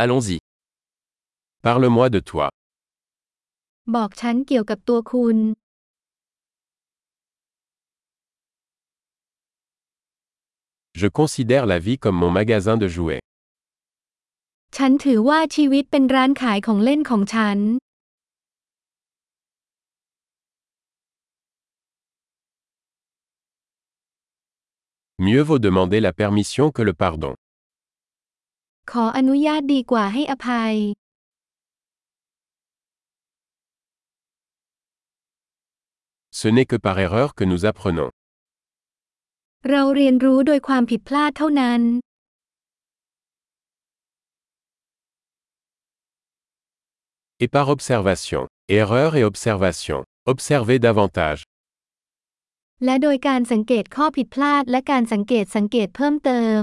Allons-y. Parle-moi de toi. บอกฉันเกี่ยวกับตัวคุณ Je considère la vie comme mon magasin de jouets. ฉันถือว่าชีวิตเป็นร้านขายของเล่นของฉัน Mieux vaut demander la permission que le pardon. ขออนุญาตดีกว่าให้อภัย Ce n'est que par erreur que nous apprenons. เราเรียนรู้โดยความผิดพลาดเท่านั้น Et par observation. Erreur et observation. Observez davantage. และโดยการสังเกตข้อผิดพลาดและการสังเกตสังเกตเพิ่มเติม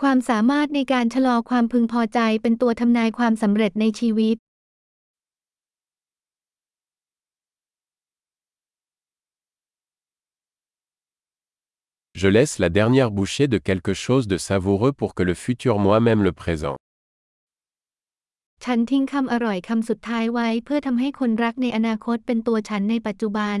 ความสามารถในการชะลอความพึงพอใจเป็นตัวทำนายความสำเร็จในชีวิต Je laisse la dernière bouchée de quelque chose de savoureux pour que le futur moi-même le présent. ฉันทิ้งคำอร่อยคำสุดท้ายไว้เพื่อทำให้คนรักในอนาคตเป็นตัวฉันในปัจจุบัน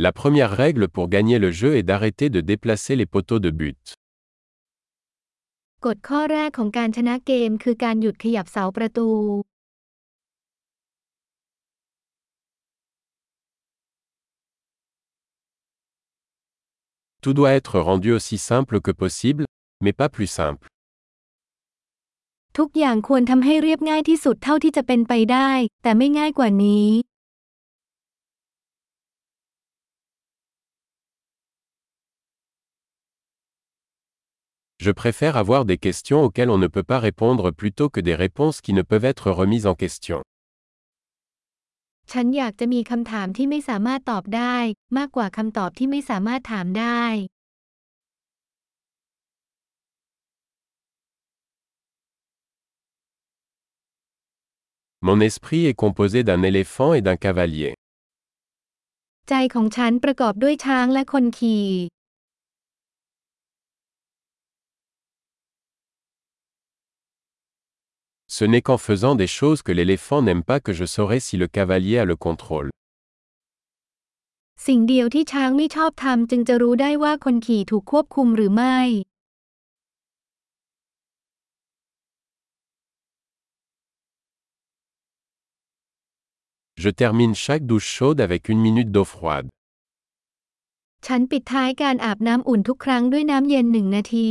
La première règle pour gagner le jeu est d'arrêter de déplacer les poteaux de but. กฎข้อแรกของการชนะเกมคือการหยุดขยับเสาประตู Tout doit être rendu aussi simple que possible, mais pas plus simple. ทุกอย่างควรทำให้เรียบง่ายที่สุดเท่าที่จะเป็นไปได้ แต่ไม่ง่ายกว่านี้ Je préfère avoir des questions auxquelles on ne peut pas répondre plutôt que des réponses qui ne peuvent être remises en question. ฉันอยากจะมีคำถามที่ไม่สามารถตอบได้ มากกว่าคำตอบที่ไม่สามารถถามได้ Mon esprit est composé d'un éléphant et d'un cavalier. ใจของฉันประกอบด้วยช้างและคนขี่ Ce n'est qu'en faisant des choses que l'éléphant n'aime pas que je saurai si le cavalier a le contrôle. สิ่งเดียวที่ช้างไม่ชอบทำจึงจะรู้ได้ว่าคนขี่ถูกควบคุมหรือไม่ Je termine chaque douche chaude avec une minute d'eau froide. ฉันปิดท้ายการอาบน้ำอุ่นทุกครั้งด้วยน้ำเย็นหนึ่งนาที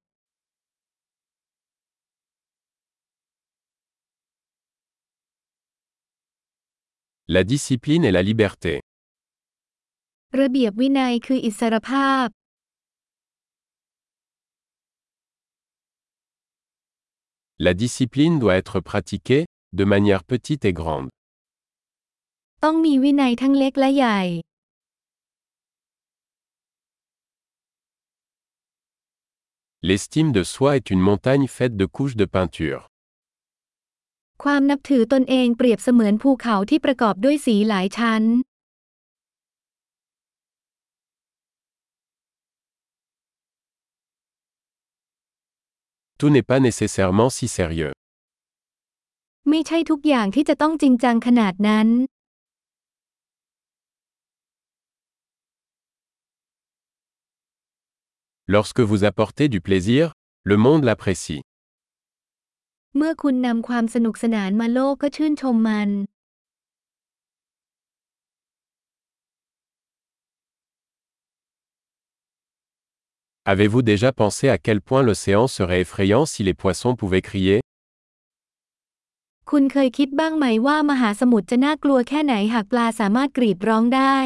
La discipline est la liberté. ระเบียบวินัยคืออิสรภาพ La discipline doit être pratiquée, de manière petite et grande. ต้องมีวินัยทั้งเล็กและใหญ่ L'estime de soi est une montagne faite de couches de peinture. ความนับถือตนเองเปรียบเสมือนภูเขาที่ประกอบด้วยสีหลายชั้น Tout n'est pas nécessairement si sérieux. ไม่ใช่ทุกอย่างที่จะต้องจริงจังขนาดนั้น Lorsque vous apportez du plaisir, le monde l'apprécie. เมื่อคุณนำความสนุกสนานมาโลกก็ชื่นชมมัน Avez-vous déjà pensé à quel point l'océan serait effrayant si les poissons pouvaient crier คุณเคยคิดบ้างไหมว่ามหาสมุทรจะน่ากลัวแค่ไหนหากปลาสามารถกรีดร้องได้